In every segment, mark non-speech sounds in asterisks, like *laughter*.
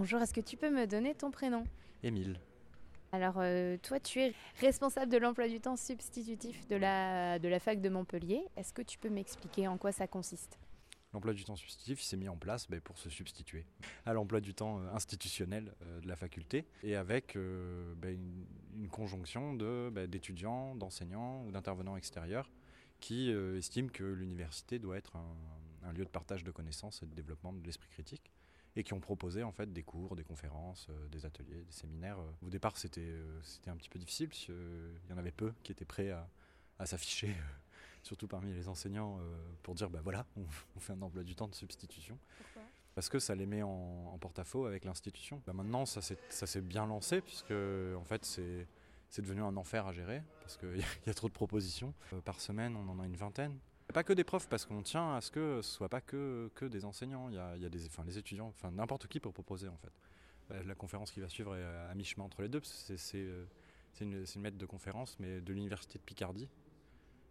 Bonjour, est-ce que tu peux me donner ton prénom Émile. Alors, euh, toi, tu es responsable de l'emploi du temps substitutif de la, de la fac de Montpellier. Est-ce que tu peux m'expliquer en quoi ça consiste? L'emploi du temps substitutif s'est mis en place ben, pour se substituer à l'emploi du temps euh, institutionnel euh, de la faculté et avec euh, ben, une, une conjonction de, ben, d'étudiants, d'enseignants ou d'intervenants extérieurs qui estiment que l'université doit être un, un lieu de partage de connaissances et de développement de l'esprit critique et qui ont proposé en fait des cours, des conférences, euh, des ateliers, des séminaires. Euh, Au départ, c'était euh, c'était un petit peu difficile parce qu'il y en avait peu qui étaient prêts à, à s'afficher, *laughs* surtout parmi les enseignants, pour dire bah voilà, on, *laughs* on fait un emploi du temps de substitution. Pourquoi? Parce que ça les met en, en porte-à-faux avec l'institution. Bah maintenant, ça s'est bien lancé puisque en fait c'est c'est devenu un enfer à gérer parce qu'il y, a- *laughs* il y a trop de propositions. Euh, par semaine, on en a une vingtaine. Pas que des profs, parce qu'on tient à ce que ce soit pas que, que des enseignants. Il y a, il y a des, enfin, les étudiants, enfin n'importe qui peut proposer en fait. Euh, La conférence qui va suivre est à mi-chemin entre les deux. euh, c'est une, une maître de conférence, mais de l'université de Picardie,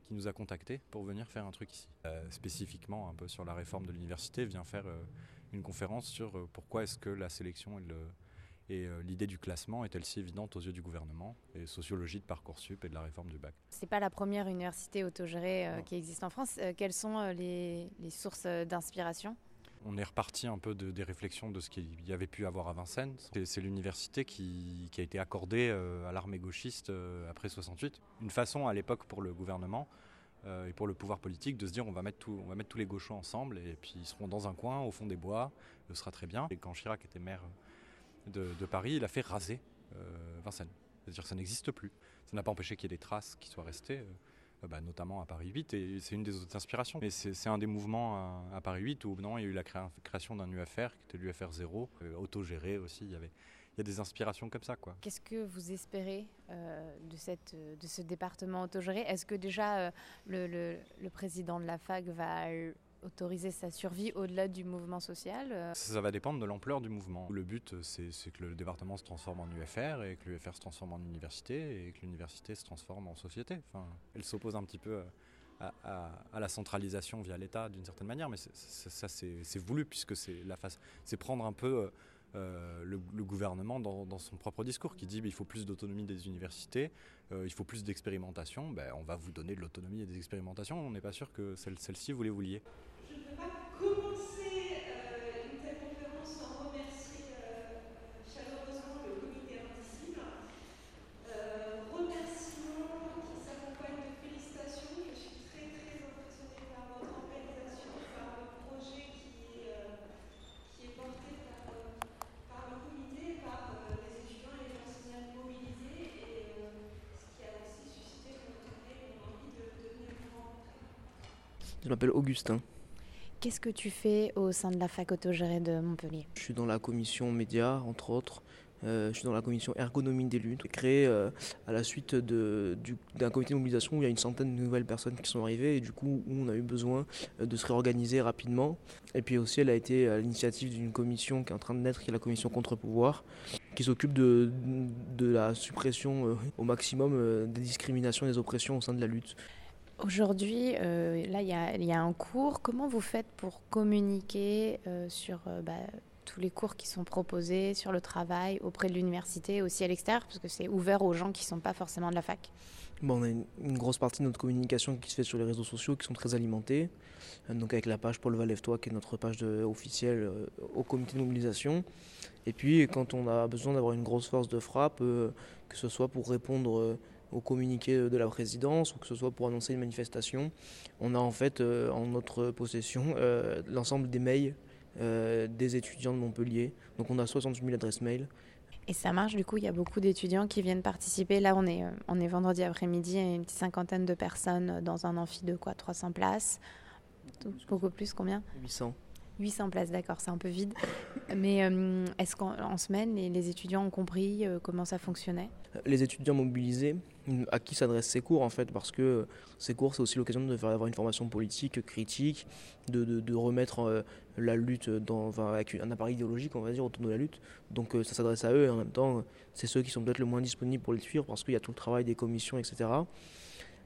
qui nous a contactés pour venir faire un truc ici. Euh, spécifiquement, un peu sur la réforme de l'université, vient faire une conférence sur pourquoi est-ce que la sélection et, le, et euh, l'idée du classement est-elle si évidente aux yeux du gouvernement, et sociologie de Parcoursup et de la réforme du bac? C'est pas la première université autogérée euh, qui existe en France. Euh, quelles sont les, les sources d'inspiration? On est reparti un peu de- des réflexions de ce qu'il y avait pu avoir à Vincennes. C'est, l'université qui, qui a été accordée à l'armée gauchiste après 68. Une façon à l'époque pour le gouvernement et pour le pouvoir politique de se dire on va, mettre tout- on va mettre tous les gauchos ensemble et puis ils seront dans un coin au fond des bois, ce sera très bien. Et quand Chirac était maire de, Paris, il a fait raser euh, Vincennes. C'est-à-dire que ça n'existe plus. Ça n'a pas empêché qu'il y ait des traces qui soient restées. euh, bah, notamment à Paris 8, et c'est une des autres inspirations. Mais c'est un des mouvements à, Paris 8 où non, il y a eu la créa- création d'un UFR, qui était l'UFR 0, euh, autogéré aussi. Il y, avait, il y a des inspirations comme ça. Quoi. Qu'est-ce que vous espérez euh, de, cette, de ce département autogéré? Est-ce que déjà le, président de la fac va autoriser sa survie au-delà du mouvement social euh Ça, va dépendre de l'ampleur du mouvement. Le but, euh, c'est que le département se transforme en UFR, et que l'UFR se transforme en université, et que l'université se transforme en société. Enfin, elle s'oppose un petit peu euh, à, la centralisation via l'État d'une certaine manière, mais ça c'est voulu, puisque c'est prendre un peu euh, le, gouvernement dans, son propre discours, qui dit bah, il faut plus d'autonomie des universités, euh, il faut plus d'expérimentation. Ben, on va vous donner de l'autonomie et des expérimentations. On n'est pas sûr que celle- celle-ci vous les vouliez. Je ne pas commencer euh, une telle conférence sans remercier euh, chaleureusement le comité Indicible. Euh, remerciements qui s'accompagnent de félicitations. Je suis très très impressionnée par votre organisation, par le projet qui est, euh, qui est porté par, euh, par le comité, par euh, les étudiants et les enseignants mobilisés et euh, ce qui a aussi suscité de notre côté une envie de, de venir vous rencontrer. Je m'appelle Augustin. Qu'est-ce que tu fais au sein de la fac autogérée de Montpellier? Je suis dans la commission médias, entre autres. Euh, je suis dans la commission ergonomie des luttes, créée euh, à la suite du- d'un comité de mobilisation où il y a une centaine de nouvelles personnes qui sont arrivées et du coup où on a eu besoin euh, de se réorganiser rapidement. Et puis aussi elle a été à l'initiative d'une commission qui est en train de naître, qui est la commission contre-pouvoir, qui s'occupe de, de la suppression euh, au maximum des discriminations et des oppressions au sein de la lutte. Aujourd'hui, euh, là, il y a, un cours. Comment vous faites pour communiquer euh, sur euh, bah, tous les cours qui sont proposés sur le travail auprès de l'université, aussi à l'extérieur, parce que c'est ouvert aux gens qui ne sont pas forcément de la fac? Bon, on a une, grosse partie de notre communication qui se fait sur les réseaux sociaux qui sont très alimentés. Donc avec la page Paul Valève-toi qui est notre page officielle au comité de mobilisation. Et puis quand on a besoin d'avoir une grosse force de frappe, que ce soit pour répondre au communiqué de la présidence ou que ce soit pour annoncer une manifestation, on a en fait en notre possession l'ensemble des mails des étudiants de Montpellier. Donc on a 68 000 adresses mail et ça marche, du coup, il y a beaucoup d'étudiants qui viennent participer. Là, on est, euh, on est vendredi après-midi, il y a une petite cinquantaine de personnes dans un amphi de quoi 300 places. Beaucoup plus, combien? 800. 800 places, d'accord, c'est un peu vide. Mais euh, est-ce qu'en semaine, les, étudiants ont compris euh, comment ça fonctionnait? Les étudiants mobilisés, à qui s'adressent ces cours en fait Parce que ces cours, c'est aussi l'occasion de faire avoir une formation politique, critique, de, remettre euh, la lutte dans, avec un appareil idéologique, on va dire, autour de la lutte. Donc ça s'adresse à eux et en même temps, c'est ceux qui sont peut-être le moins disponibles pour les suivre parce qu'il y a tout le travail des commissions, etc.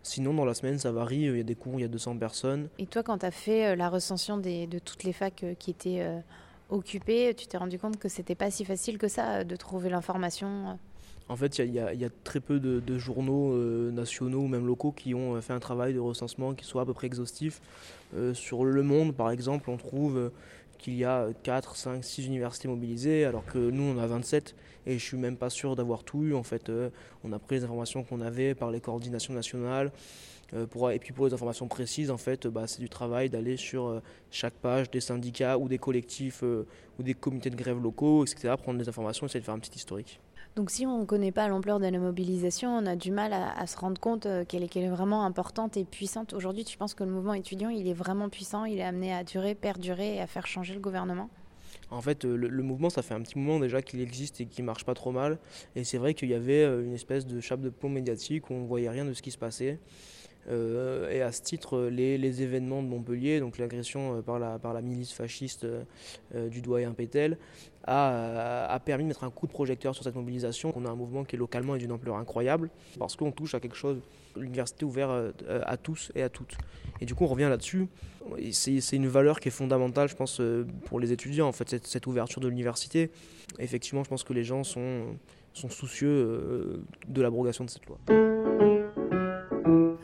Sinon, dans la semaine, ça varie. Il y a des cours, il y a 200 personnes. Et toi, quand tu as fait euh, la recension des, de toutes les facs euh, qui étaient euh, occupées, tu t'es rendu compte que c'était pas si facile que ça de trouver l'information en fait, il y, y, a très peu de, journaux nationaux ou même locaux qui ont fait un travail de recensement qui soit à peu près exhaustif. sur Le Monde, par exemple, on trouve qu'il y a 4, 5, 6 universités mobilisées, alors que nous, on a 27, et je suis même pas sûr d'avoir tout eu. En fait, euh, on a pris les informations qu'on avait par les coordinations nationales. Euh, pour, et puis pour les informations précises, en fait, bah, c'est du travail d'aller sur euh, chaque page des syndicats ou des collectifs ou des comités de grève locaux, etc., prendre des informations, essayer de faire un petit historique. Donc si on ne connaît pas l'ampleur de la mobilisation, on a du mal à, se rendre compte euh, qu'elle est, vraiment importante et puissante. Aujourd'hui, tu penses que le mouvement étudiant, il est vraiment puissant, il est amené à durer, perdurer et à faire changer le gouvernement? En fait, euh, le, mouvement, ça fait un petit moment déjà qu'il existe et qu'il marche pas trop mal. Et c'est vrai qu'il y avait euh, une espèce de chape de plomb médiatique où on voyait rien de ce qui se passait. Et à ce titre, les, événements de Montpellier, donc l'agression par la, par la milice fasciste du doyen Pétel, a, permis de mettre un coup de projecteur sur cette mobilisation. On a un mouvement qui est localement d'une ampleur incroyable parce qu'on touche à quelque chose, l'université ouverte euh, à tous et à toutes. Et du coup, on revient là-dessus. C'est une valeur qui est fondamentale, je pense, euh, pour les étudiants, en fait, cette, ouverture de l'université. Effectivement, je pense que les gens sont, soucieux euh, de l'abrogation de cette loi.